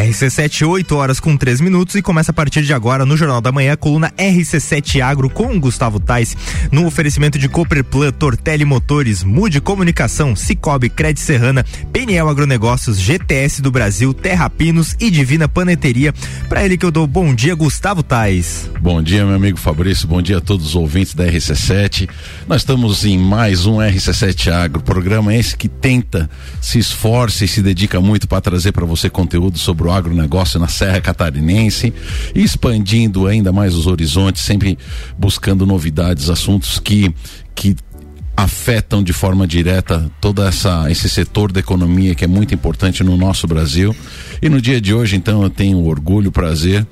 RC7, 8 horas com 3 minutos e começa a partir de agora no Jornal da Manhã coluna RC7 Agro com Gustavo Tais, no oferecimento de Cooperplan, Tortelli Motores, Mude Comunicação, Cicobi, Cred Serrana, Peniel Agronegócios, GTS do Brasil, Terra Pinos e Divina Paneteria. Para ele que eu dou bom dia, Gustavo Tais. Bom dia, meu amigo Fabrício, bom dia a todos os ouvintes da RC7. Nós estamos em mais um RC7 Agro, programa esse que tenta, se esforça e se dedica muito para trazer para você conteúdo sobre sobre o agronegócio na Serra Catarinense, expandindo ainda mais os horizontes, sempre buscando novidades, assuntos que que afetam de forma direta todo essa, esse setor da economia que é muito importante no nosso Brasil. E no dia de hoje, então, eu tenho o orgulho, o prazer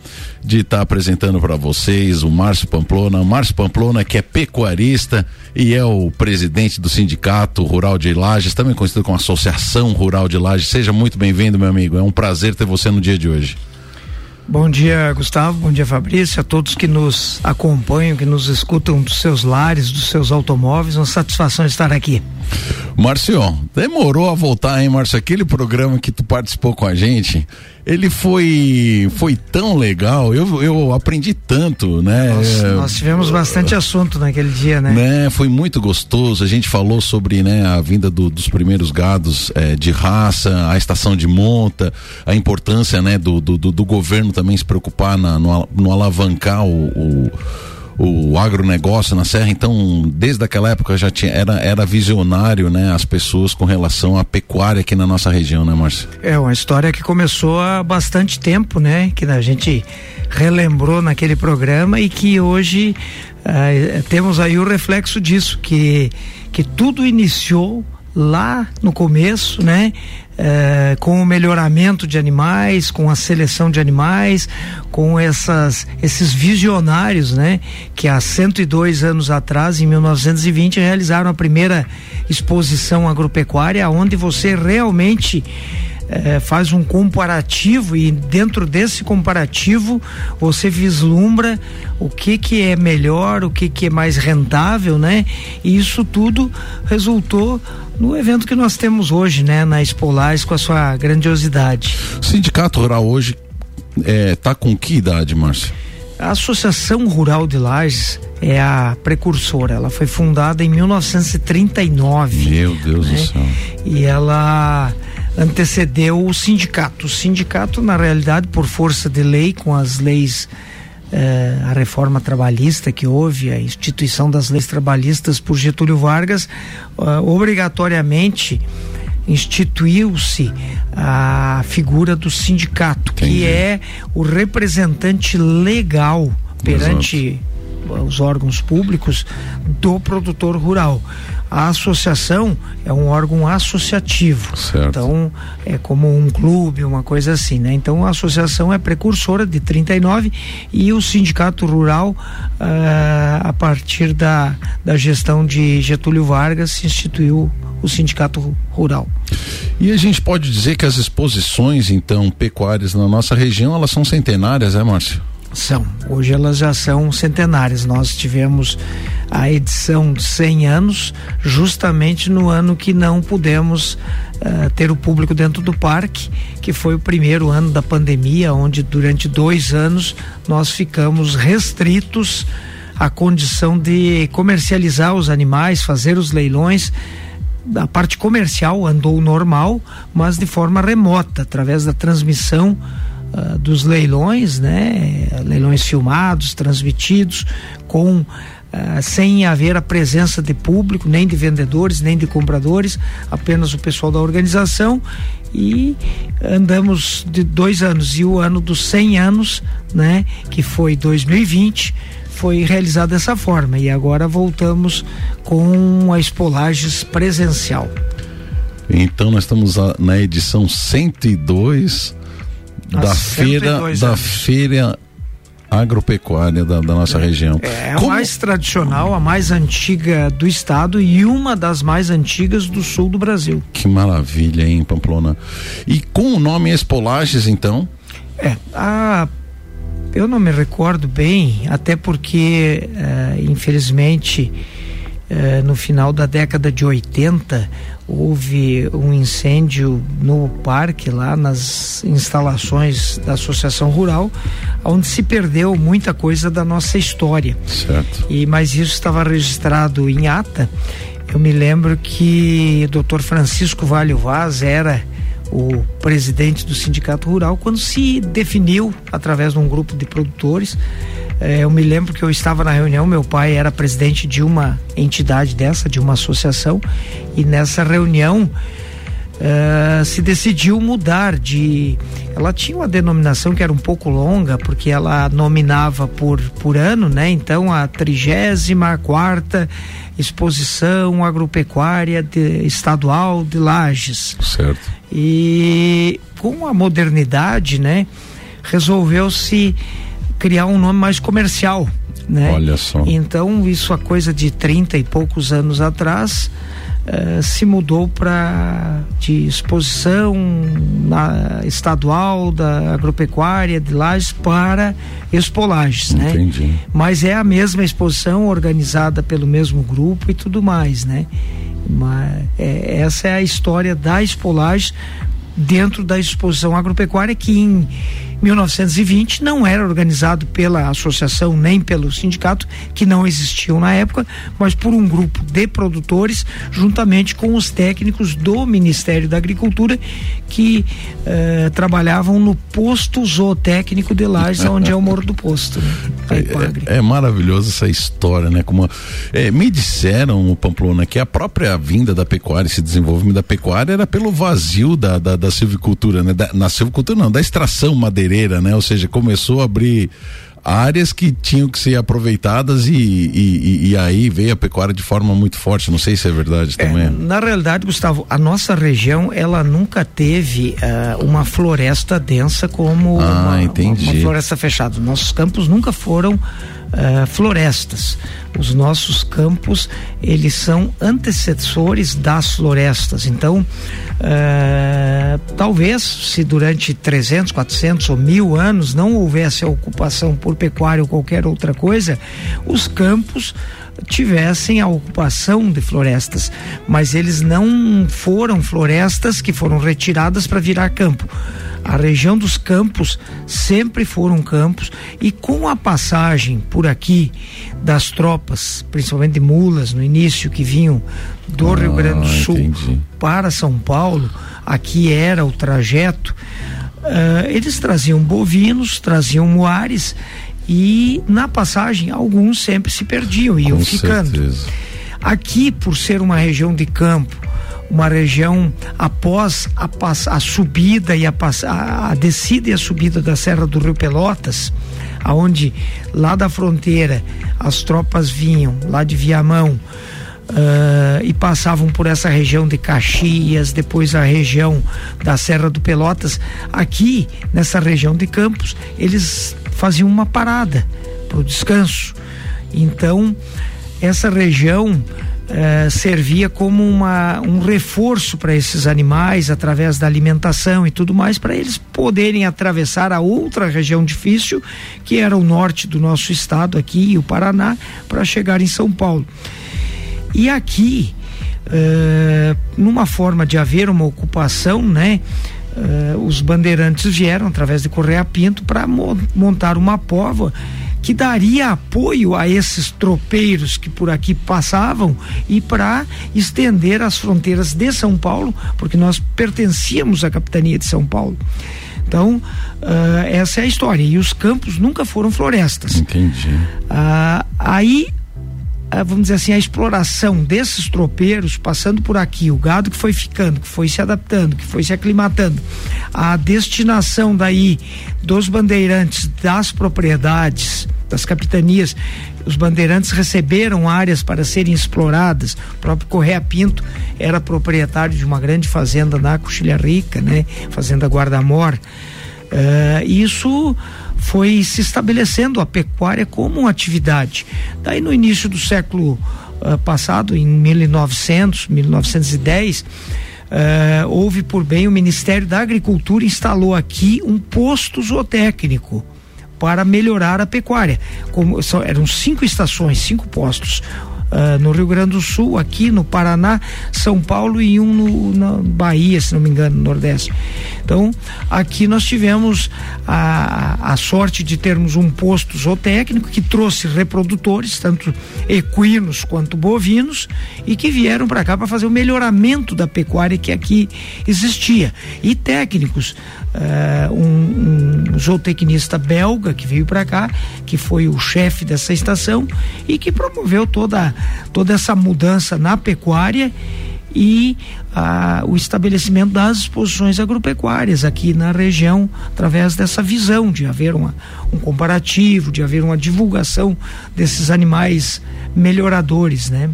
de estar apresentando para vocês o Márcio Pamplona. O Márcio Pamplona, que é pecuarista e é o presidente do Sindicato Rural de Lages, também conhecido como Associação Rural de Lages. Seja muito bem-vindo, meu amigo. É um prazer ter você no dia de hoje. Bom dia, Gustavo. Bom dia, Fabrício. A todos que nos acompanham, que nos escutam dos seus lares, dos seus automóveis. Uma satisfação estar aqui. Márcio, demorou a voltar, hein, Márcio? Aquele programa que tu participou com a gente, ele foi foi tão legal. Eu, eu aprendi tanto, né? Nossa, nós tivemos bastante assunto naquele dia, né? né? Foi muito gostoso. A gente falou sobre né, a vinda do, dos primeiros gados é, de raça, a estação de monta, a importância né, do, do, do governo também se preocupar na, no, no alavancar o, o o agronegócio na Serra, então desde aquela época já tinha, era, era visionário, né, as pessoas com relação à pecuária aqui na nossa região, né, Márcio? É uma história que começou há bastante tempo, né, que a gente relembrou naquele programa e que hoje uh, temos aí o reflexo disso, que, que tudo iniciou lá no começo, né? É, com o melhoramento de animais, com a seleção de animais, com essas, esses visionários, né? Que há 102 anos atrás, em 1920, realizaram a primeira exposição agropecuária, onde você realmente é, faz um comparativo e dentro desse comparativo você vislumbra o que que é melhor, o que que é mais rentável, né? E isso tudo resultou no evento que nós temos hoje, né, na Expolais com a sua grandiosidade. O Sindicato Rural hoje é, tá com que idade, Márcio? A Associação Rural de Lages é a precursora. Ela foi fundada em 1939. Meu Deus né? do céu. E ela antecedeu o sindicato. O sindicato, na realidade, por força de lei, com as leis, eh, a reforma trabalhista que houve, a instituição das leis trabalhistas por Getúlio Vargas, uh, obrigatoriamente instituiu-se a figura do sindicato, Entendi. que é o representante legal perante Exato. os órgãos públicos do produtor rural. A associação é um órgão associativo. Certo. Então, é como um clube, uma coisa assim, né? Então, a associação é precursora de 39 e o sindicato rural, uh, a partir da, da gestão de Getúlio Vargas, se instituiu o sindicato rural. E a gente pode dizer que as exposições, então, pecuárias na nossa região, elas são centenárias, é, Márcio? São. Hoje elas já são centenárias. Nós tivemos a edição de 100 anos, justamente no ano que não pudemos uh, ter o público dentro do parque, que foi o primeiro ano da pandemia, onde durante dois anos nós ficamos restritos à condição de comercializar os animais, fazer os leilões a parte comercial andou normal, mas de forma remota, através da transmissão uh, dos leilões, né? Leilões filmados, transmitidos, com Uh, sem haver a presença de público, nem de vendedores, nem de compradores, apenas o pessoal da organização e andamos de dois anos e o ano dos 100 anos, né, que foi 2020, foi realizado dessa forma e agora voltamos com a Espolages presencial. Então nós estamos na edição 102 da feira da feira agropecuária da, da nossa é, região. É a Como... mais tradicional, a mais antiga do estado e uma das mais antigas do sul do Brasil. Que maravilha, hein, Pamplona? E com o nome Espolages, então? É, a eu não me recordo bem, até porque, uh, infelizmente, eh, no final da década de 80 houve um incêndio no parque lá nas instalações da Associação Rural, onde se perdeu muita coisa da nossa história. Certo. E mas isso estava registrado em ata. Eu me lembro que o Dr. Francisco Vale Vaz era o presidente do Sindicato Rural quando se definiu através de um grupo de produtores. Eh, eu me lembro que eu estava na reunião, meu pai era presidente de uma entidade dessa, de uma associação, e nessa reunião Uh, se decidiu mudar de. Ela tinha uma denominação que era um pouco longa, porque ela nominava por, por ano, né? Então a 34 quarta exposição agropecuária de, estadual de Lages. Certo. E com a modernidade, né? Resolveu-se criar um nome mais comercial. Né? Olha só. Então, isso há coisa de 30 e poucos anos atrás, Uh, se mudou para de exposição na, estadual da agropecuária de Lages para Expolages, né? Entendi. Mas é a mesma exposição organizada pelo mesmo grupo e tudo mais, né? Mas é, essa é a história da Expolages dentro da exposição agropecuária que em 1920 não era organizado pela associação nem pelo sindicato, que não existiam na época, mas por um grupo de produtores, juntamente com os técnicos do Ministério da Agricultura, que eh, trabalhavam no posto zootécnico de Lages, onde é o Morro do Posto. Né? É, é, maravilhoso essa história, né? Como é, me disseram, Pamplona, que a própria vinda da pecuária, esse desenvolvimento da pecuária era pelo vazio da, da, da silvicultura, né? Da, na silvicultura não, da extração madeireira, né? Ou seja, começou a abrir áreas que tinham que ser aproveitadas e, e, e, aí veio a pecuária de forma muito forte. Não sei se é verdade é, também. Na realidade, Gustavo, a nossa região ela nunca teve uh, uma floresta densa como ah, uma, uma, uma floresta fechada. Nossos campos nunca foram uh, florestas. Os nossos campos, eles são antecessores das florestas. Então, uh, talvez se durante 300, 400 ou mil anos não houvesse a ocupação por pecuária ou qualquer outra coisa, os campos tivessem a ocupação de florestas, mas eles não foram florestas que foram retiradas para virar campo. A região dos campos sempre foram campos e com a passagem por aqui das tropas, principalmente de mulas no início que vinham do ah, Rio Grande do Sul entendi. para São Paulo, aqui era o trajeto. Uh, eles traziam bovinos, traziam moares e na passagem alguns sempre se perdiam, iam Com ficando. Certeza. Aqui, por ser uma região de campo, uma região após a, a subida e a, a, a, descida e a subida da Serra do Rio Pelotas, aonde lá da fronteira as tropas vinham lá de Viamão uh, e passavam por essa região de Caxias, depois a região da Serra do Pelotas, aqui nessa região de Campos eles faziam uma parada para o descanso. Então, essa região eh, servia como uma, um reforço para esses animais através da alimentação e tudo mais, para eles poderem atravessar a outra região difícil, que era o norte do nosso estado, aqui, o Paraná, para chegar em São Paulo. E aqui, eh, numa forma de haver uma ocupação, né? Uh, os bandeirantes vieram através de Correia Pinto para mo montar uma pova que daria apoio a esses tropeiros que por aqui passavam e para estender as fronteiras de São Paulo, porque nós pertencíamos à capitania de São Paulo. Então, uh, essa é a história. E os campos nunca foram florestas. Entendi. Uh, aí vamos dizer assim, a exploração desses tropeiros passando por aqui, o gado que foi ficando, que foi se adaptando, que foi se aclimatando, a destinação daí dos bandeirantes das propriedades, das capitanias, os bandeirantes receberam áreas para serem exploradas. O próprio Correia Pinto era proprietário de uma grande fazenda na Coxilha Rica, né? Fazenda Guardamor. Uh, isso foi se estabelecendo a pecuária como uma atividade. Daí no início do século uh, passado, em 1900, 1910, uh, houve por bem o Ministério da Agricultura instalou aqui um posto zootécnico para melhorar a pecuária. Como, são, eram cinco estações, cinco postos. Uh, no Rio Grande do Sul, aqui no Paraná, São Paulo e um no, na Bahia, se não me engano, no Nordeste. Então, aqui nós tivemos a, a sorte de termos um posto zootécnico que trouxe reprodutores, tanto equinos quanto bovinos, e que vieram para cá para fazer o melhoramento da pecuária que aqui existia. E técnicos, uh, um, um zootecnista belga que veio para cá, que foi o chefe dessa estação e que promoveu toda, toda essa mudança na pecuária e ah, o estabelecimento das exposições agropecuárias aqui na região, através dessa visão de haver uma, um comparativo, de haver uma divulgação desses animais melhoradores, né?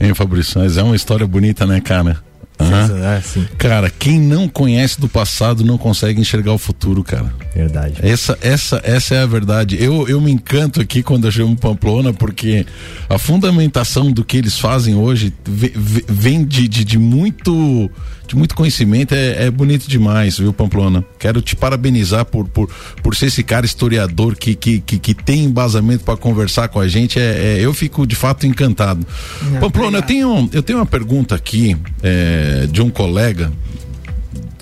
Hein, Fabrício, mas é uma história bonita, né, cara? Uhum. É, cara, quem não conhece do passado não consegue enxergar o futuro, cara. Verdade. Essa, essa, essa é a verdade. Eu, eu me encanto aqui quando eu chamo Pamplona, porque a fundamentação do que eles fazem hoje vem de, de, de muito de muito conhecimento, é, é, bonito demais, viu, Pamplona? Quero te parabenizar por, por, por ser esse cara historiador que, que, que, que tem embasamento para conversar com a gente. É, é, eu fico de fato encantado. Não, Pamplona, eu tenho, eu tenho uma pergunta aqui é, de um colega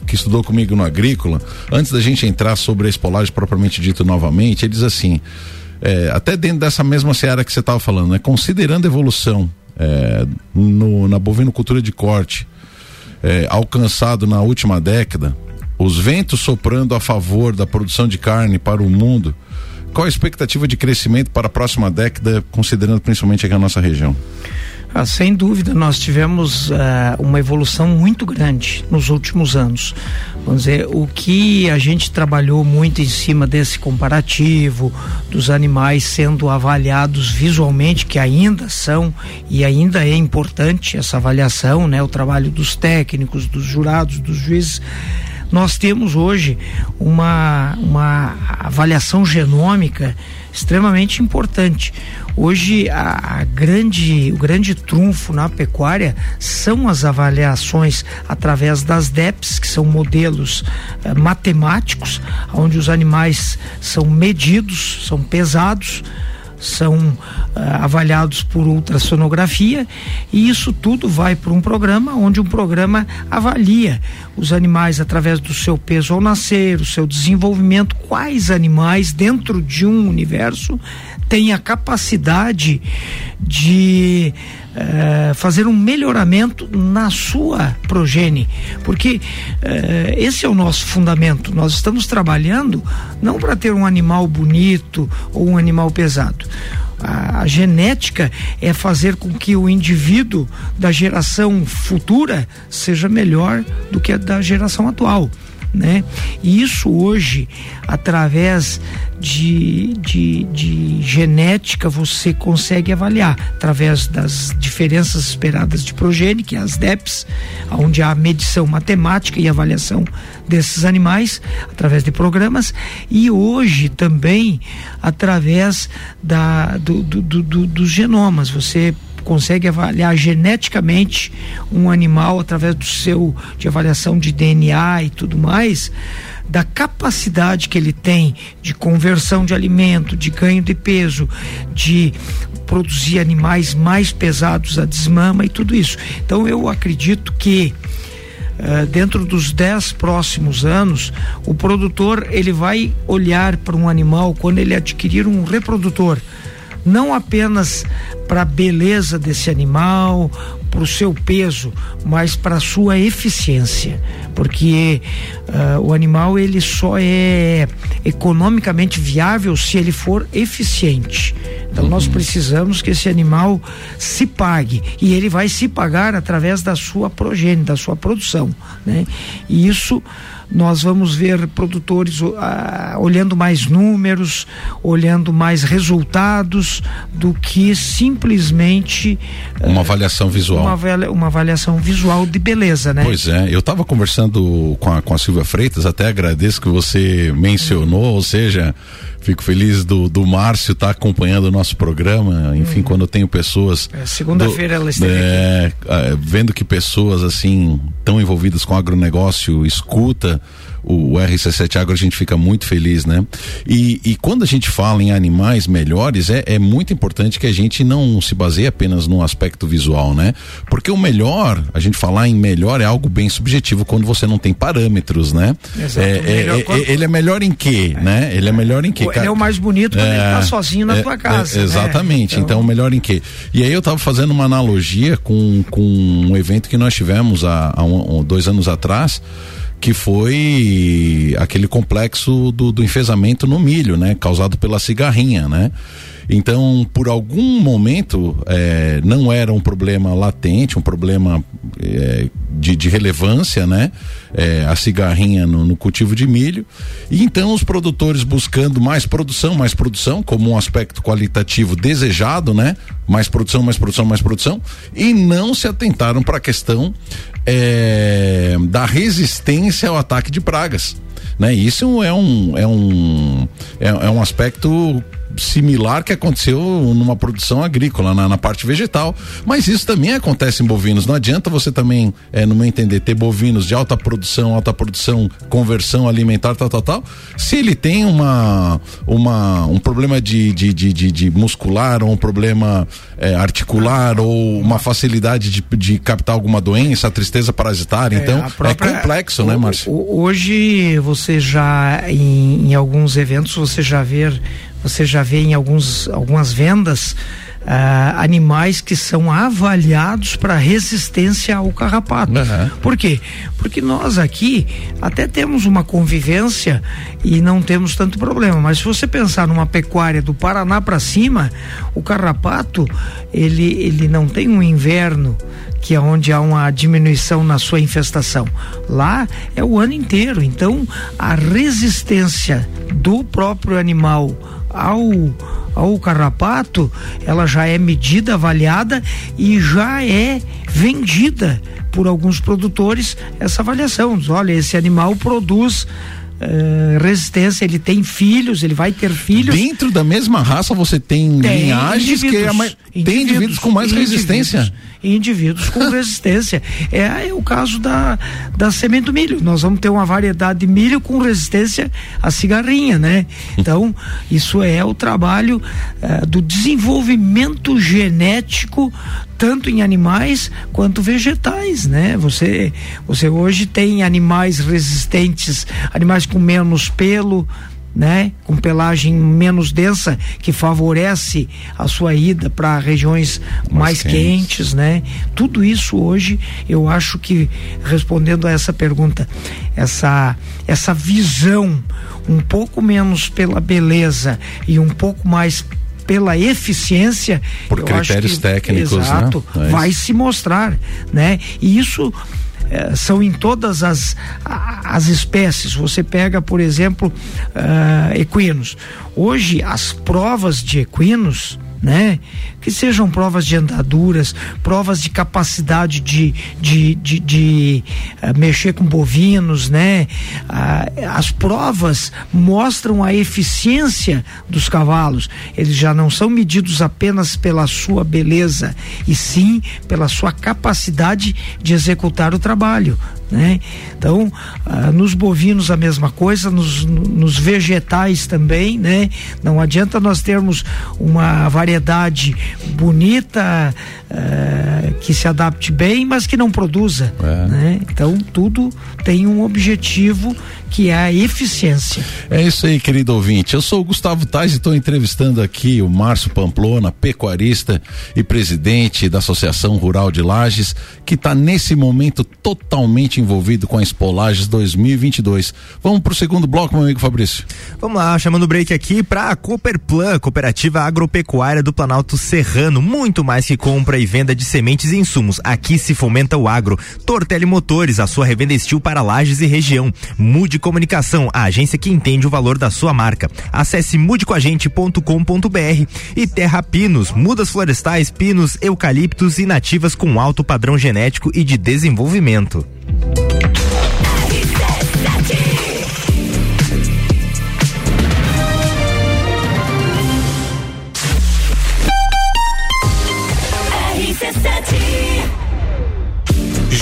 que estudou comigo no Agrícola, antes da gente entrar sobre a espolagem propriamente dito novamente, ele diz assim, é, até dentro dessa mesma seara que você estava falando, né? Considerando a evolução é, no, na bovinocultura de corte, é, alcançado na última década, os ventos soprando a favor da produção de carne para o mundo, qual a expectativa de crescimento para a próxima década, considerando principalmente aqui a nossa região? Ah, sem dúvida, nós tivemos uh, uma evolução muito grande nos últimos anos. Vamos dizer, o que a gente trabalhou muito em cima desse comparativo, dos animais sendo avaliados visualmente, que ainda são e ainda é importante essa avaliação, né? O trabalho dos técnicos, dos jurados, dos juízes nós temos hoje uma, uma avaliação genômica extremamente importante. Hoje a, a, grande, o grande trunfo na pecuária são as avaliações através das DEPs, que são modelos eh, matemáticos, onde os animais são medidos, são pesados são uh, avaliados por ultrassonografia e isso tudo vai para um programa onde um programa avalia os animais através do seu peso ao nascer, o seu desenvolvimento, quais animais dentro de um universo têm a capacidade de uh, fazer um melhoramento na sua progenie, porque uh, esse é o nosso fundamento. Nós estamos trabalhando não para ter um animal bonito ou um animal pesado. A, a, genética é fazer com que o indivíduo da geração futura seja melhor do que a da geração atual né? E isso hoje, através de, de, de genética, você consegue avaliar, através das diferenças esperadas de progênie, que é as DEPs, onde há medição matemática e avaliação desses animais, através de programas, e hoje também através da, do, do, do, dos genomas. Você consegue avaliar geneticamente um animal através do seu de avaliação de DNA e tudo mais, da capacidade que ele tem de conversão de alimento, de ganho de peso, de produzir animais mais pesados a desmama e tudo isso. Então eu acredito que Uh, dentro dos dez próximos anos, o produtor ele vai olhar para um animal quando ele adquirir um reprodutor não apenas para a beleza desse animal, para o seu peso, mas para a sua eficiência, porque uh, o animal ele só é economicamente viável se ele for eficiente. Então nós uhum. precisamos que esse animal se pague e ele vai se pagar através da sua progênie, da sua produção, né? E isso nós vamos ver produtores uh, olhando mais números, olhando mais resultados do que simplesmente uma uh, avaliação visual. Uma, uma, avaliação visual de beleza, né? Pois é, eu estava conversando com a, com a Silvia Freitas, até agradeço que você mencionou, ou seja, Fico feliz do, do Márcio estar tá acompanhando o nosso programa. Enfim, hum. quando eu tenho pessoas. É, Segunda-feira ela esteve é, é, Vendo que pessoas assim tão envolvidas com agronegócio escuta o, o RC7 Agro, a gente fica muito feliz, né? E, e quando a gente fala em animais melhores, é, é muito importante que a gente não se baseie apenas no aspecto visual, né? Porque o melhor, a gente falar em melhor é algo bem subjetivo quando você não tem parâmetros, né? Exato, é, é, é. Ele é melhor em quê, né? Ele é melhor em quê? Ele é o mais bonito quando ele tá é, sozinho na tua casa. Né? exatamente, né? então... então melhor em quê? E aí eu tava fazendo uma analogia com, com um evento que nós tivemos há, há um, dois anos atrás, que foi aquele complexo do, do enfesamento no milho, né? Causado pela cigarrinha, né? Então, por algum momento, é, não era um problema latente, um problema é, de, de, relevância, né? É, a cigarrinha no, no, cultivo de milho. E então os produtores buscando mais produção, mais produção, como um aspecto qualitativo desejado, né? Mais produção, mais produção, mais produção. E não se atentaram para a questão é, da resistência ao ataque de pragas. Né? Isso é um, é um, é, é um aspecto similar que aconteceu numa produção agrícola, na, na, parte vegetal. Mas isso também acontece em bovinos. Não adianta você também, é, no meu entender, ter bovinos de alta produção, alta produção, conversão alimentar, tal, tal, tal. Se ele tem uma, uma, um problema de, de, de, de, de muscular, ou um problema é, articular, ou uma facilidade de, de captar alguma doença, a tristeza parasitária. É, então, é própria, é complexo, o, né, Márcio? Hoje, você já, em, em alguns eventos, você já vê você já vê em alguns, algumas vendas Uh, animais que são avaliados para resistência ao carrapato. Uhum. Por quê? Porque nós aqui até temos uma convivência e não temos tanto problema, mas se você pensar numa pecuária do Paraná para cima, o carrapato ele, ele não tem um inverno que é onde há uma diminuição na sua infestação. Lá é o ano inteiro. Então, a resistência do próprio animal ao ao carrapato, ela já é medida, avaliada e já é vendida por alguns produtores essa avaliação. Olha, esse animal produz Uh, resistência, ele tem filhos, ele vai ter filhos. Dentro da mesma raça você tem, tem linhagens que é mais, indivíduos, tem indivíduos com mais indivíduos, resistência indivíduos com resistência. É, é, o caso da, da semente do milho. Nós vamos ter uma variedade de milho com resistência à cigarrinha, né? Então, isso é o trabalho é, do desenvolvimento genético tanto em animais quanto vegetais, né? Você, você hoje tem animais resistentes, animais com menos pelo, né, com pelagem menos densa que favorece a sua ida para regiões mais, mais quentes. quentes, né? Tudo isso hoje eu acho que respondendo a essa pergunta, essa essa visão um pouco menos pela beleza e um pouco mais pela eficiência por critérios que, técnicos né? exato né? vai se mostrar né e isso eh, são em todas as, as espécies. Você pega, por exemplo, uh, equinos. Hoje, as provas de equinos né? Que sejam provas de andaduras, provas de capacidade de, de, de, de uh, mexer com bovinos, né? Uh, as provas mostram a eficiência dos cavalos. Eles já não são medidos apenas pela sua beleza, e sim pela sua capacidade de executar o trabalho, né? Então, ah, nos bovinos a mesma coisa, nos, nos, vegetais também, né? Não adianta nós termos uma variedade bonita ah, que se adapte bem, mas que não produza, é. né? Então, tudo tem um objetivo que é a eficiência. É isso aí, querido ouvinte. Eu sou o Gustavo Tais e estou entrevistando aqui o Márcio Pamplona, pecuarista e presidente da Associação Rural de Lages, que está nesse momento totalmente envolvido com a Expolages 2022. Vamos para o segundo bloco, meu amigo Fabrício. Vamos lá, chamando o break aqui para a Cooperplan, Cooperativa Agropecuária do Planalto Serrano. Muito mais que compra e venda de sementes e insumos. Aqui se fomenta o agro. Tortelli Motores, a sua revenda estil para Lages e região. Mude Comunicação, a agência que entende o valor da sua marca. Acesse mudecoagente.com.br e Terra Pinos, mudas florestais, pinos, eucaliptos e nativas com alto padrão genético e de desenvolvimento.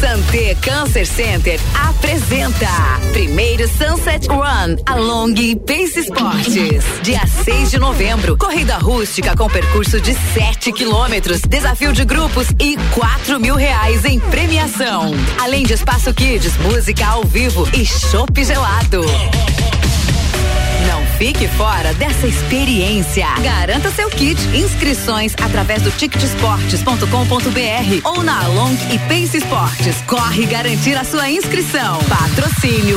Santé Cancer Center apresenta primeiro Sunset Run Along Pace Esportes. Dia 6 de novembro, corrida rústica com percurso de 7 quilômetros, desafio de grupos e 4 mil reais em premiação. Além de espaço kids, música ao vivo e chopp gelado. Fique fora dessa experiência. Garanta seu kit. Inscrições através do ticketsportes.com.br ou na Long e Pace Esportes. Corre garantir a sua inscrição. Patrocínio.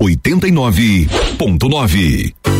89.9 Sabia que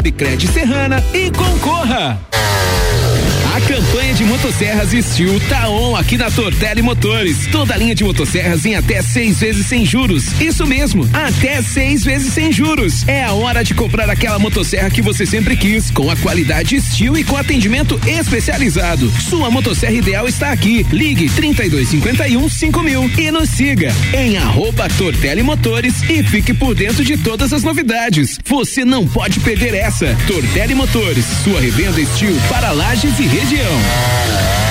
Cred Serrana e concorra. A campanha de motosserras Steel tá on aqui na Tortelli Motores. Toda linha de motosserras em até seis vezes sem juros. Isso mesmo, até seis vezes sem juros. É a hora de comprar aquela motosserra que você sempre quis, com a qualidade Steel e com atendimento especializado. Sua motosserra ideal está aqui. Ligue 3251 5000 e nos siga em arroba Tortelli Motores e fique por dentro de todas as novidades. Você não pode perder essa. Tortelli Motores, sua revenda Steel para lajes e região.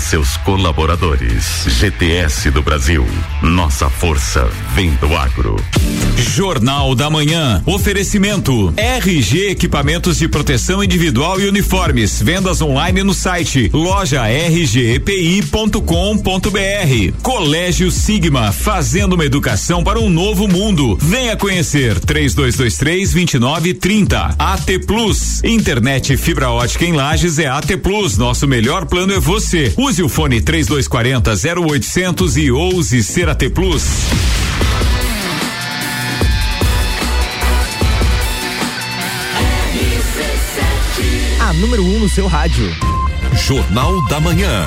seus colaboradores. GTS do Brasil. Nossa força vem do agro. Jornal da Manhã. Oferecimento. RG Equipamentos de Proteção Individual e Uniformes. Vendas online no site loja rgepi.com.br. Colégio Sigma. Fazendo uma educação para um novo mundo. Venha conhecer. 3223 2930. AT Plus. Internet fibra ótica em Lages é AT Plus. Nosso melhor plano é você. Use o fone 3240 0800 e ouse ser AT Plus. A número 1 um no seu rádio. Jornal da Manhã.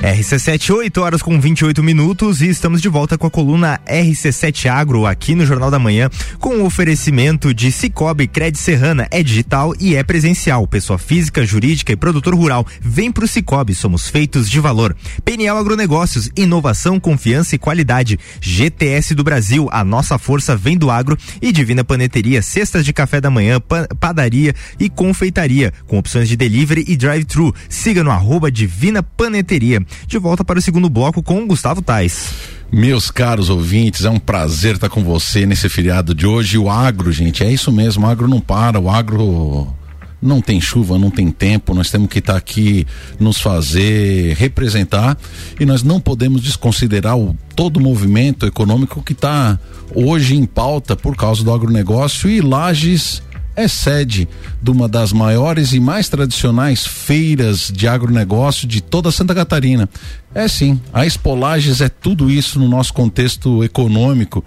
RC7, 8 horas com 28 minutos e estamos de volta com a coluna RC7 Agro aqui no Jornal da Manhã com o oferecimento de Cicobi Cred Serrana. É digital e é presencial. Pessoa física, jurídica e produtor rural. Vem pro Cicobi, somos feitos de valor. Peniel Agronegócios, inovação, confiança e qualidade. GTS do Brasil, a nossa força vem do agro e Divina Paneteria, cestas de café da manhã, padaria e confeitaria, com opções de delivery e drive-thru. Siga no arroba Divina Paneteria de volta para o segundo bloco com Gustavo Tais. Meus caros ouvintes, é um prazer estar com você nesse feriado de hoje. O agro, gente, é isso mesmo, o agro não para, o agro não tem chuva, não tem tempo, nós temos que estar aqui nos fazer representar e nós não podemos desconsiderar o, todo o movimento econômico que está hoje em pauta por causa do agronegócio e Lages é sede de uma das maiores e mais tradicionais feiras de agronegócio de toda Santa Catarina. É sim, a Espolages é tudo isso no nosso contexto econômico.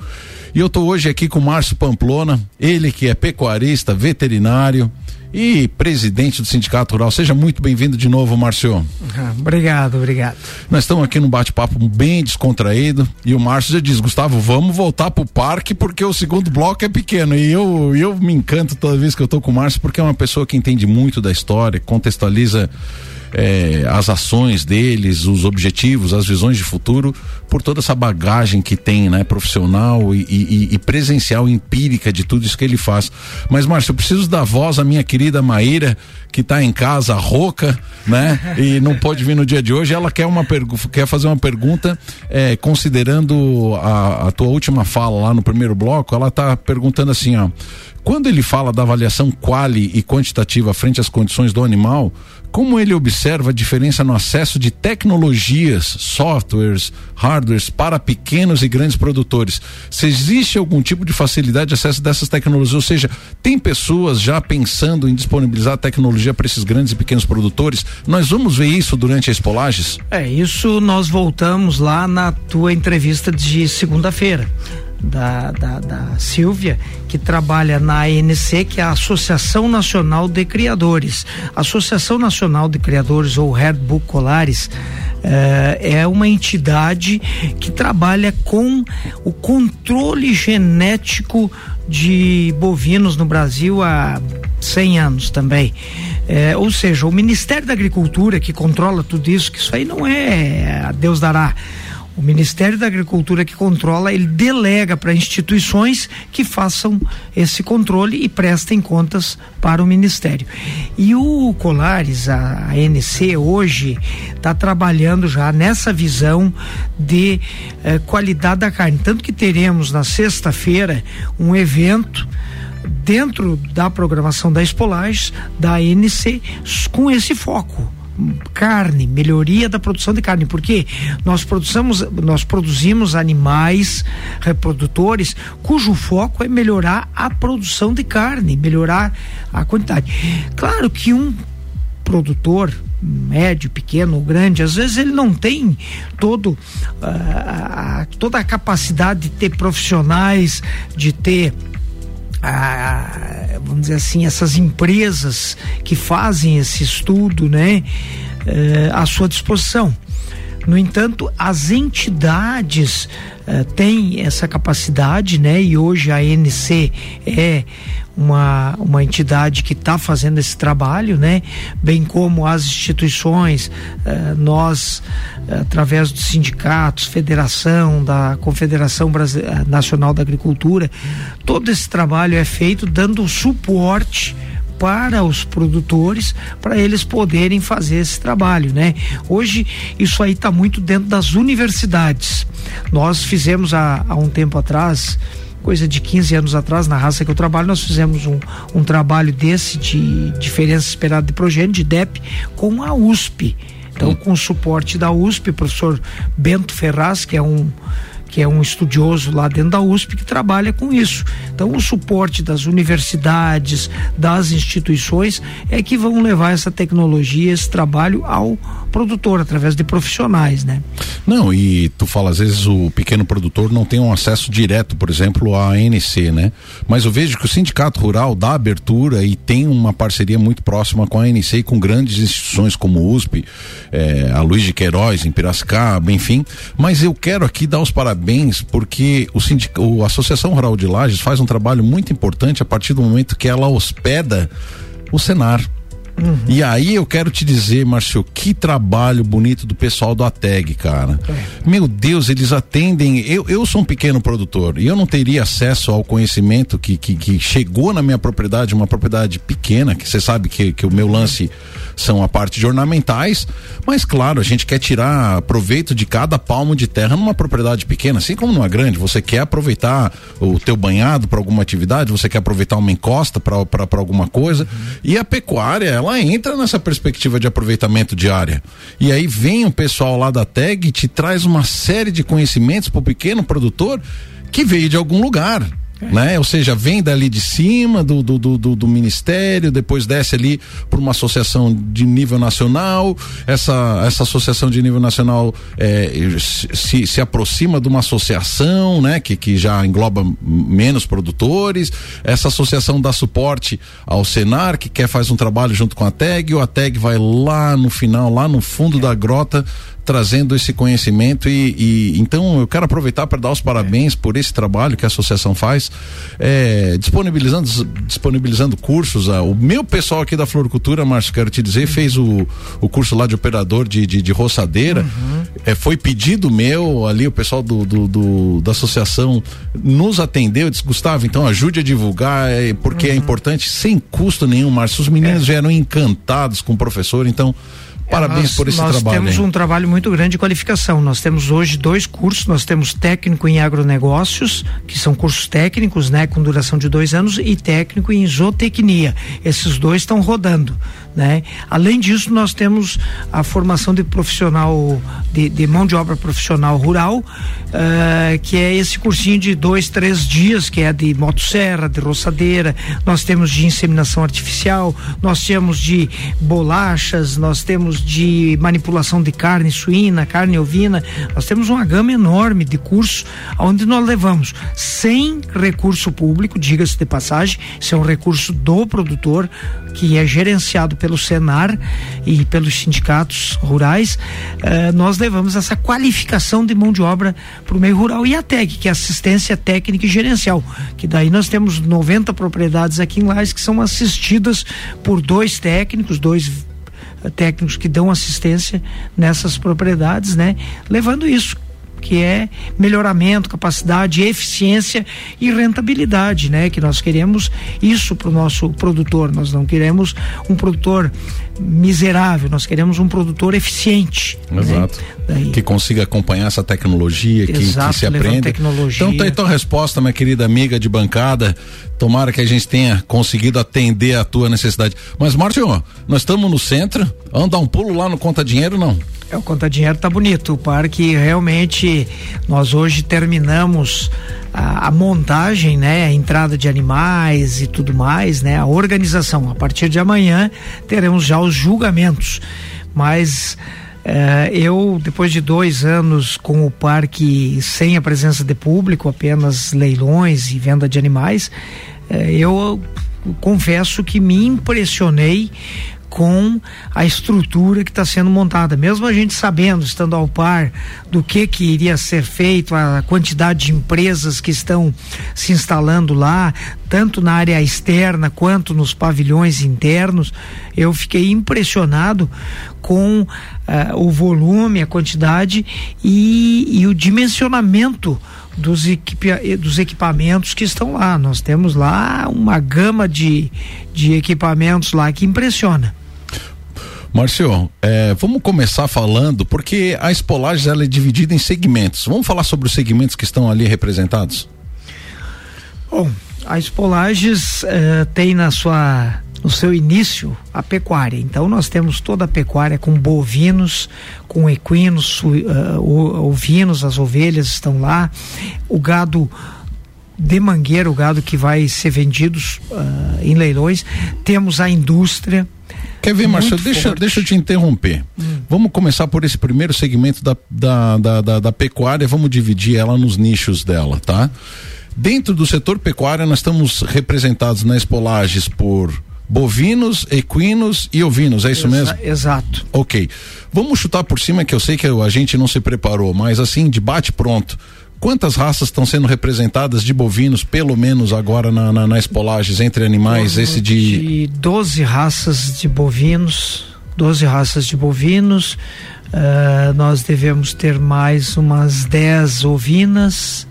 E eu estou hoje aqui com o Márcio Pamplona, ele que é pecuarista, veterinário, e presidente do Sindicato Rural. Seja muito bem-vindo de novo, Márcio. Ah, obrigado, obrigado. Nós estamos aqui num bate-papo bem descontraído e o Márcio já diz, Gustavo, vamos voltar pro parque porque o segundo bloco é pequeno e eu, eu me encanto toda vez que eu estou com o Márcio porque é uma pessoa que entende muito da história, contextualiza é, as ações deles, os objetivos, as visões de futuro, por toda essa bagagem que tem, né, profissional e, e, e presencial, empírica de tudo isso que ele faz. Mas, Márcio, eu preciso dar voz à minha querida Maíra, que está em casa, rouca, né, e não pode vir no dia de hoje. Ela quer, uma quer fazer uma pergunta, é, considerando a, a tua última fala lá no primeiro bloco, ela está perguntando assim, ó. Quando ele fala da avaliação quali e quantitativa frente às condições do animal, como ele observa a diferença no acesso de tecnologias, softwares, hardwares para pequenos e grandes produtores? Se existe algum tipo de facilidade de acesso dessas tecnologias, ou seja, tem pessoas já pensando em disponibilizar tecnologia para esses grandes e pequenos produtores? Nós vamos ver isso durante a Espolages? É, isso nós voltamos lá na tua entrevista de segunda-feira da, da, da Silvia, que trabalha na ANC, que é a Associação Nacional de Criadores. A Associação Nacional de Criadores, ou Red Book Colares, eh, é uma entidade que trabalha com o controle genético de bovinos no Brasil há 100 anos também. É, ou seja, o Ministério da Agricultura que controla tudo isso, que isso aí não é a Deus dará. O Ministério da Agricultura que controla, ele delega para instituições que façam esse controle e prestem contas para o Ministério. E o Colares, a, a NC, hoje está trabalhando já nessa visão de eh, qualidade da carne. Tanto que teremos na sexta-feira um evento dentro da programação da Espolages, da ANC, com esse foco carne, melhoria da produção de carne, porque nós produzimos, nós produzimos animais reprodutores cujo foco é melhorar a produção de carne, melhorar a quantidade. Claro que um produtor médio, pequeno grande, às vezes ele não tem todo uh, toda a capacidade de ter profissionais, de ter a, vamos dizer assim, essas empresas que fazem esse estudo, né, eh, à sua disposição. No entanto, as entidades uh, têm essa capacidade, né? E hoje a ANC é uma, uma entidade que está fazendo esse trabalho, né? Bem como as instituições, uh, nós, uh, através dos sindicatos, federação, da Confederação Nacional da Agricultura, todo esse trabalho é feito dando suporte para os produtores, para eles poderem fazer esse trabalho, né? Hoje isso aí está muito dentro das universidades. Nós fizemos há, há um tempo atrás, coisa de 15 anos atrás, na raça que eu trabalho, nós fizemos um, um trabalho desse de diferença esperada de progênio, de DEP, com a USP. Então, com o suporte da USP, professor Bento Ferraz, que é um que é um estudioso lá dentro da USP que trabalha com isso. Então, o suporte das universidades, das instituições é que vão levar essa tecnologia, esse trabalho ao produtor através de profissionais, né? Não, e tu fala às vezes o pequeno produtor não tem um acesso direto, por exemplo, à ANC, né? Mas eu vejo que o sindicato rural dá abertura e tem uma parceria muito próxima com a ANC e com grandes instituições como USP, eh, a Luiz de Queiroz em Piracicaba, enfim. Mas eu quero aqui dar os parabéns porque o sindicato, a Associação Rural de Lages faz um trabalho muito importante a partir do momento que ela hospeda o Senar. Uhum. E aí eu quero te dizer, Márcio, que trabalho bonito do pessoal do ATEG, cara. É. Meu Deus, eles atendem. Eu, eu sou um pequeno produtor e eu não teria acesso ao conhecimento que, que, que chegou na minha propriedade, uma propriedade pequena, que você sabe que, que o meu lance são a parte de ornamentais, mas claro, a gente quer tirar proveito de cada palmo de terra numa propriedade pequena, assim como numa grande. Você quer aproveitar o teu banhado para alguma atividade, você quer aproveitar uma encosta para alguma coisa. E a pecuária, ela entra nessa perspectiva de aproveitamento diária. E aí vem o pessoal lá da TEG e te traz uma série de conhecimentos para o pequeno produtor que veio de algum lugar né? Ou seja, vem dali de cima do, do, do, do ministério, depois desce ali para uma associação de nível nacional, essa, essa associação de nível nacional é, se, se aproxima de uma associação, né? Que, que já engloba menos produtores, essa associação dá suporte ao Senar, que quer faz um trabalho junto com a TEG, o a TEG vai lá no final, lá no fundo da grota, trazendo esse conhecimento e, e então eu quero aproveitar para dar os parabéns é. por esse trabalho que a associação faz, é, disponibilizando disponibilizando cursos. Ah, o meu pessoal aqui da Floricultura, Márcio, quero te dizer, fez o, o curso lá de operador de, de, de roçadeira. Uhum. É, foi pedido meu ali, o pessoal do, do, do, da associação nos atendeu, disse, Gustavo, então ajude a divulgar, é, porque é uhum. é importante, sem custo nenhum, Márcio. Os meninos é. vieram encantados com o professor, então Parabéns nós, por esse nós trabalho. Nós temos hein? um trabalho muito grande de qualificação. Nós temos hoje dois cursos. Nós temos técnico em agronegócios, que são cursos técnicos, né, com duração de dois anos, e técnico em zootecnia. Esses dois estão rodando. Né? Além disso, nós temos a formação de profissional, de, de mão de obra profissional rural, uh, que é esse cursinho de dois, três dias, que é de motosserra, de roçadeira, nós temos de inseminação artificial, nós temos de bolachas, nós temos de manipulação de carne suína, carne ovina, nós temos uma gama enorme de cursos onde nós levamos sem recurso público, diga-se de passagem, isso é um recurso do produtor, que é gerenciado pelo Senar e pelos sindicatos rurais, eh, nós levamos essa qualificação de mão de obra para o meio rural e a TEC, que é assistência técnica e gerencial, que daí nós temos 90 propriedades aqui em Lages que são assistidas por dois técnicos, dois eh, técnicos que dão assistência nessas propriedades, né? Levando isso que é melhoramento, capacidade, eficiência e rentabilidade, né? Que nós queremos isso para o nosso produtor. Nós não queremos um produtor miserável, nós queremos um produtor eficiente. Né? Exato. Né? Que consiga acompanhar essa tecnologia, que, Exato, que se aprenda. Tecnologia. Então tá aí tua resposta, minha querida amiga de bancada. Tomara que a gente tenha conseguido atender a tua necessidade. Mas, Márcio, nós estamos no centro, vamos dar um pulo lá no Conta Dinheiro, não? É, o Conta Dinheiro tá bonito. O parque realmente, nós hoje terminamos a, a, montagem, né? A entrada de animais e tudo mais, né? A organização. A partir de amanhã teremos já os julgamentos. Mas eh, eu, depois de dois anos com o parque sem a presença de público, apenas leilões e venda de animais, eh, eu confesso que me impressionei com a estrutura que está sendo montada. Mesmo a gente sabendo, estando ao par do que que iria ser feito, a quantidade de empresas que estão se instalando lá, tanto na área externa quanto nos pavilhões internos, eu fiquei impressionado com uh, o volume, a quantidade e, e o dimensionamento dos, equipa dos equipamentos que estão lá. Nós temos lá uma gama de, de equipamentos lá que impressiona. Márcio, é, vamos começar falando, porque a Espolages ela é dividida em segmentos. Vamos falar sobre os segmentos que estão ali representados? Bom, a Espolages é, tem na sua no seu início a pecuária. Então nós temos toda a pecuária com bovinos, com equinos, uh, ovinos, as ovelhas estão lá, o gado de mangueira, o gado que vai ser vendido uh, em leilões. Temos a indústria. Quer ver, Marcelo? Deixa, deixa eu te interromper. Hum. Vamos começar por esse primeiro segmento da, da, da, da, da pecuária, vamos dividir ela nos nichos dela, tá? Dentro do setor pecuária, nós estamos representados na Espolages por bovinos, equinos e ovinos, é isso Exa mesmo? Exato. Ok. Vamos chutar por cima, que eu sei que a gente não se preparou, mas assim, debate pronto. Quantas raças estão sendo representadas de bovinos, pelo menos agora na, na, na Espolages, entre animais, esse de... de 12 raças de bovinos, 12 raças de bovinos, uh, nós devemos ter mais umas 10 ovinas,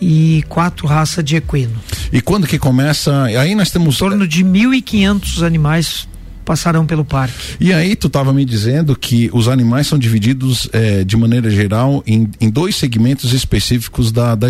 e quatro raças de equino. E quando que começa? Aí nós temos. Em torno de 1.500 animais passarão pelo parque. E aí tu estava me dizendo que os animais são divididos eh, de maneira geral em, em, dois segmentos específicos da, da.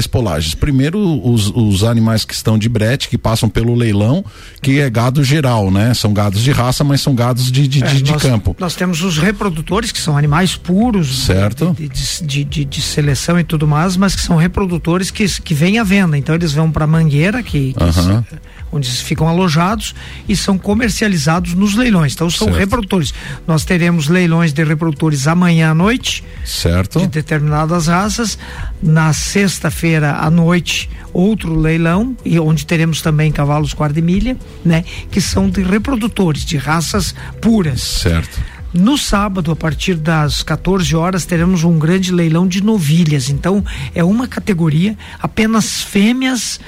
Primeiro os, os animais que estão de brete, que passam pelo leilão, que é gado geral, né? São gados de raça, mas são gados de, de, é, de, nós, de campo. Nós temos os reprodutores, que são animais puros, certo? De, de, de, seleção e tudo mais, mas que são reprodutores que, que vêm à venda. Então eles vão para Mangueira, que, que uh -huh. Onde ficam alojados e são comercializados nos leilões. Então são certo. reprodutores. Nós teremos leilões de reprodutores amanhã à noite. Certo. De determinadas raças. Na sexta-feira à noite, outro leilão, e onde teremos também cavalos quarta milha, né? Que são de reprodutores, de raças puras. Certo. No sábado, a partir das 14 horas, teremos um grande leilão de novilhas. Então, é uma categoria, apenas fêmeas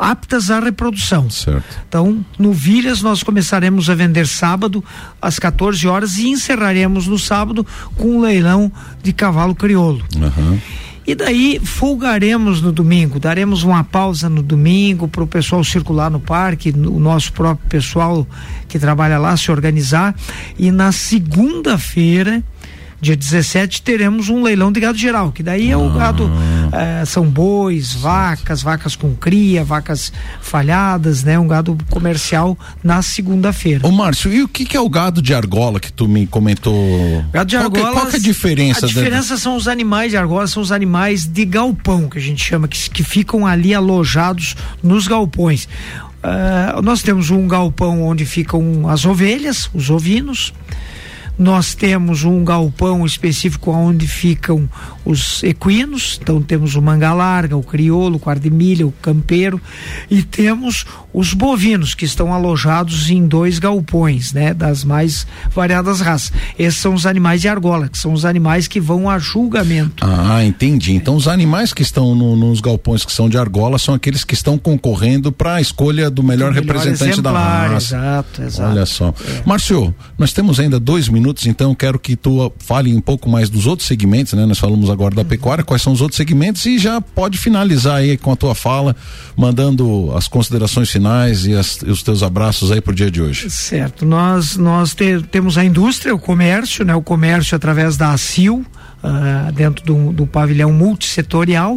aptas à reprodução. Certo. Então, no Vilhas nós começaremos a vender sábado às 14 horas e encerraremos no sábado com um leilão de cavalo crioulo. Uhum. E daí folgaremos no domingo, daremos uma pausa no domingo para o pessoal circular no parque, o nosso próprio pessoal que trabalha lá se organizar. E na segunda-feira, Dia 17 teremos um leilão de gado geral, que daí é o gado, é, são bois, vacas, vacas com cria, vacas falhadas, né? Um gado comercial na segunda-feira. Ô Márcio, e o que, que, é o gado de argola que tu me comentou? Gado de argola. Qual, que, qual que é a diferença? A diferença são os animais de argola, são os animais de galpão, que a gente chama, que, que ficam ali alojados nos galpões. Uh, nós temos um galpão onde ficam as ovelhas, os ovinos. Nós temos um galpão específico onde ficam os equinos, então temos o manga larga, o crioulo, o quardemilha, o campeiro. E temos os bovinos que estão alojados em dois galpões, né, das mais variadas raças. Esses são os animais de argola, que são os animais que vão a julgamento. Ah, entendi. Então os animais que estão no, nos galpões que são de argola são aqueles que estão concorrendo para a escolha do melhor, melhor representante exemplar, da raça. Exato, exato. Olha só. É. Márcio, nós temos ainda dois minutos então quero que tu fale um pouco mais dos outros segmentos, né? Nós falamos agora da pecuária, quais são os outros segmentos e já pode finalizar aí com a tua fala, mandando as considerações finais e, as, e os teus abraços aí pro dia de hoje. Certo, nós nós te, temos a indústria, o comércio, né? O comércio através da ACIL, uh, dentro do, do pavilhão multissetorial,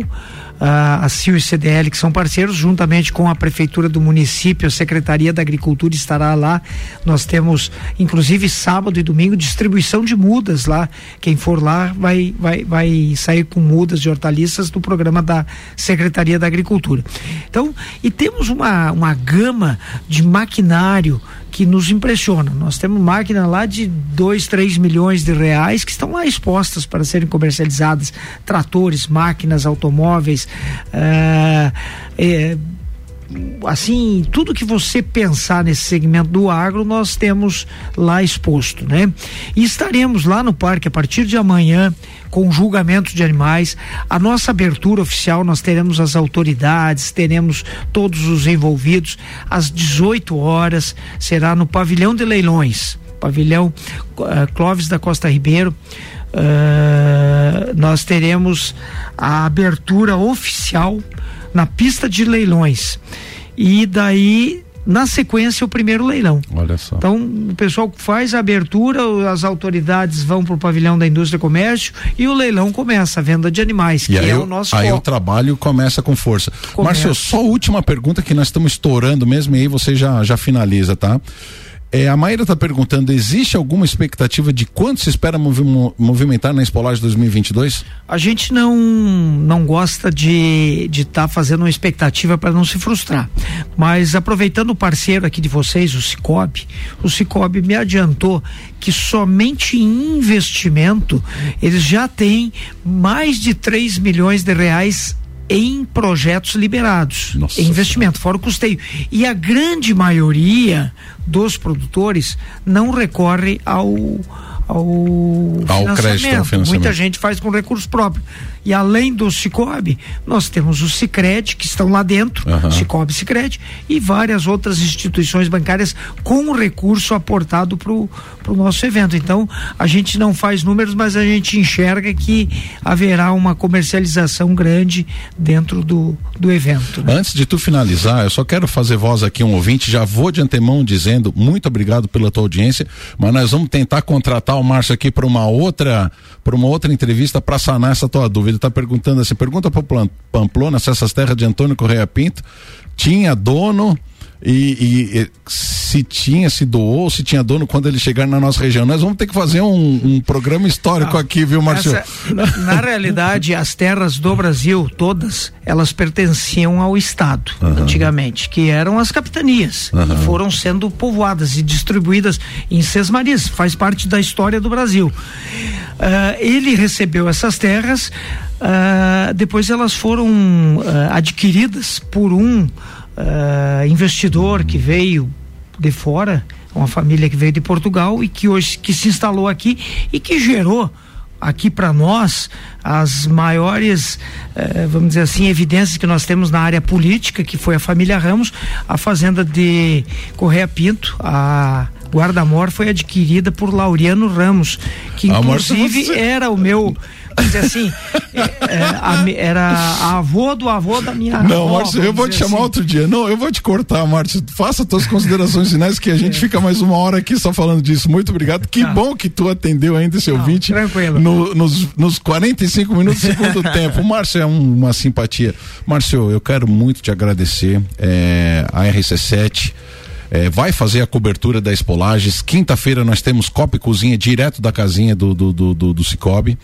a CIO e CDL, que são parceiros, juntamente com a Prefeitura do município, a Secretaria da Agricultura estará lá. Nós temos, inclusive, sábado e domingo, distribuição de mudas lá. Quem for lá vai, vai, vai sair com mudas de hortaliças do programa da Secretaria da Agricultura. Então, e temos uma, uma gama de maquinário que nos impressiona. Nós temos máquina lá de 2, 3 milhões de reais que estão lá expostas para serem comercializadas, tratores, máquinas, automóveis, uh, é, assim, tudo que você pensar nesse segmento do agro, nós temos lá exposto, né? E estaremos lá no parque a partir de amanhã com julgamento de animais. A nossa abertura oficial, nós teremos as autoridades, teremos todos os envolvidos às 18 horas, será no pavilhão de leilões, pavilhão uh, Clóvis da Costa Ribeiro. Uh, nós teremos a abertura oficial na pista de leilões. E daí na sequência o primeiro leilão. Olha só. Então o pessoal faz a abertura, as autoridades vão para o pavilhão da indústria e comércio e o leilão começa a venda de animais, E que é o- o nosso aí foco. o trabalho começa com força. Começa. Márcio, só a última pergunta que nós estamos estourando mesmo e aí você já, já finaliza, tá? É, a Maíra está perguntando: existe alguma expectativa de quanto se espera movi- mo- movimentar na Espolagem 2022? A gente não não gosta de de estar fazendo uma expectativa para não se frustrar. Mas aproveitando o parceiro aqui de vocês, o Cicobi, o Cicobi me adiantou que somente em investimento eles já têm mais de 3 milhões de reais em projetos liberados, Nossa em investimento, fora o custeio. E a grande maioria dos produtores não recorre ao ao, Ao crédito, ao financiamento. Muita gente faz com recurso próprio. E além do Cicobi, nós temos o Sicredi que estão lá dentro, Aham. Cicobi Sicredi e várias outras instituições bancárias com recurso aportado para o nosso evento. Então, a gente não faz números, mas a gente enxerga que haverá uma comercialização grande dentro do, do evento. né? Antes de tu finalizar, eu só quero fazer voz aqui um ouvinte, já vou de antemão dizendo muito obrigado pela tua audiência, mas nós vamos tentar contratar o Márcio aqui para uma outra, para uma outra entrevista para sanar essa tua dúvida. Tá perguntando assim, pergunta para Pamplona se essas terras de Antônio Correia Pinto tinha dono e, e- se tinha, se doou, se tinha dono quando ele chegar na nossa região. Nós vamos ter que fazer um, um programa histórico aqui, viu, Márcio? Essa- na, realidade, as terras do Brasil, todas, elas pertenciam ao Estado, antigamente, que eram as capitanias, que foram sendo povoadas e distribuídas em sesmarias, faz parte da história do Brasil. Ah, ele recebeu essas terras, ah, depois elas foram ah, adquiridas por um ah, investidor que veio de fora, uma família que veio de Portugal e que hoje que se instalou aqui e que gerou aqui para nós as maiores, eh, vamos dizer assim, evidências que nós temos na área política, que foi a família Ramos, a fazenda de Correia Pinto, a Guarda-Mor foi adquirida por Laureano Ramos, que Ah, inclusive era o meu, dizer assim, a me- era a avô do avô da minha Não, avó, Márcio, eu vou te chamar assim. outro dia. Não, eu vou te cortar, Márcio. Faça tuas considerações finais que a gente fica mais uma hora aqui só falando disso. Muito obrigado. Que É. Tá. bom que tu atendeu ainda esse ouvinte. tranquilo. no- nos, nos 45 minutos do segundo tempo. O Márcio é um- uma simpatia. Márcio, eu quero muito te agradecer. É, a RC7. é, vai fazer a cobertura da Espolages. Quinta-feira nós temos Copa e Cozinha direto da casinha do, do, do, do, do Cicobi.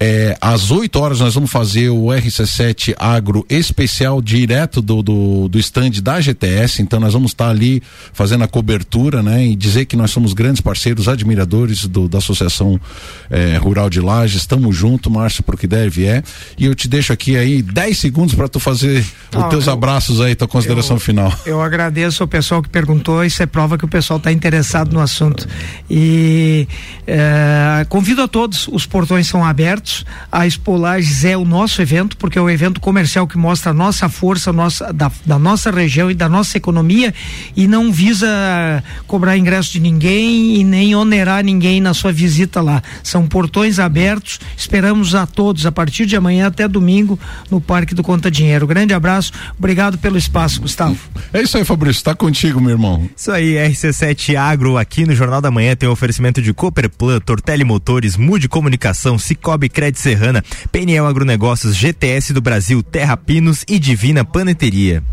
É, às 8 horas nós vamos fazer o RC7 Agro especial direto do, do, do stand da GTS. Então nós vamos estar ali fazendo a cobertura, né? E dizer que nós somos grandes parceiros, admiradores do, da Associação é, Rural de Lages. Estamos junto, Márcio, pro que deve é. E eu te deixo aqui aí 10 segundos para tu fazer os Ah, teus eu- abraços aí, tua consideração final. Eu agradeço ao pessoal que perguntou, isso é prova que o pessoal está interessado no assunto. E eh, convido a todos, os portões são abertos, a Espolages é o nosso evento, porque é o evento comercial que mostra a nossa força nossa, da, da nossa região e da nossa economia e não visa cobrar ingresso de ninguém e nem onerar ninguém na sua visita lá. São portões abertos, esperamos a todos a partir de amanhã até domingo no Parque do Conta Dinheiro. Grande abraço, obrigado pelo espaço, Gustavo. É isso aí, Fabrício. Tá contigo, meu irmão. Isso aí, RC7 Agro aqui no Jornal da Manhã tem o oferecimento de Cooperplan, Tortelli Motores, Mude Comunicação, Cicobi Crédito Serrana, PNL Agronegócios, GTS do Brasil, Terra Pinos e Divina Paneteria.